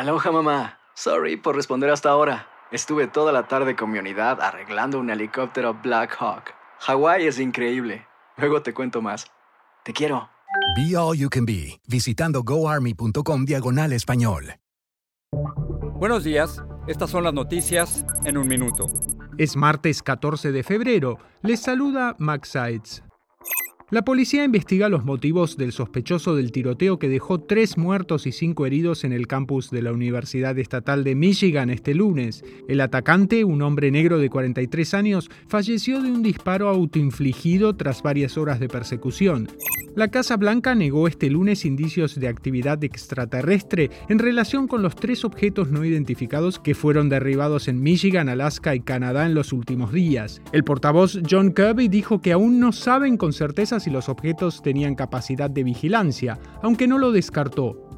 Aloha mamá. Sorry por responder hasta ahora. Estuve toda la tarde con mi unidad arreglando un helicóptero Black Hawk. Hawái es increíble. Luego te cuento más. Te quiero. Be All You Can Be, visitando goarmy.com diagonal español. Buenos días, estas son las noticias en un minuto. Es martes 14 de febrero. Les saluda Max Sides. La policía investiga los motivos del sospechoso del tiroteo que dejó tres muertos y cinco heridos en el campus de la Universidad Estatal de Michigan este lunes. El atacante, un hombre negro de 43 años, falleció de un disparo autoinfligido tras varias horas de persecución. La Casa Blanca negó este lunes indicios de actividad extraterrestre en relación con los tres objetos no identificados que fueron derribados en Michigan, Alaska y Canadá en los últimos días. El portavoz John Kirby dijo que aún no saben con certeza si los objetos tenían capacidad de vigilancia, aunque no lo descartó.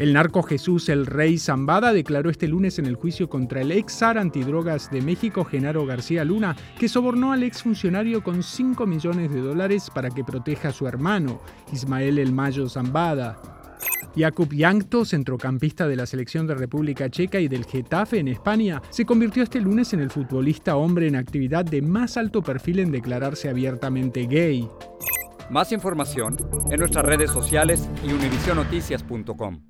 El narco Jesús el Rey Zambada declaró este lunes en el juicio contra el ex zar antidrogas de México, Genaro García Luna, que sobornó al ex funcionario con 5 millones de dólares para que proteja a su hermano, Ismael El Mayo Zambada. Jakub Jankto, centrocampista de la selección de República Checa y del Getafe en España, se convirtió este lunes en el futbolista hombre en actividad de más alto perfil en declararse abiertamente gay. Más información en nuestras redes sociales y univisionoticias.com.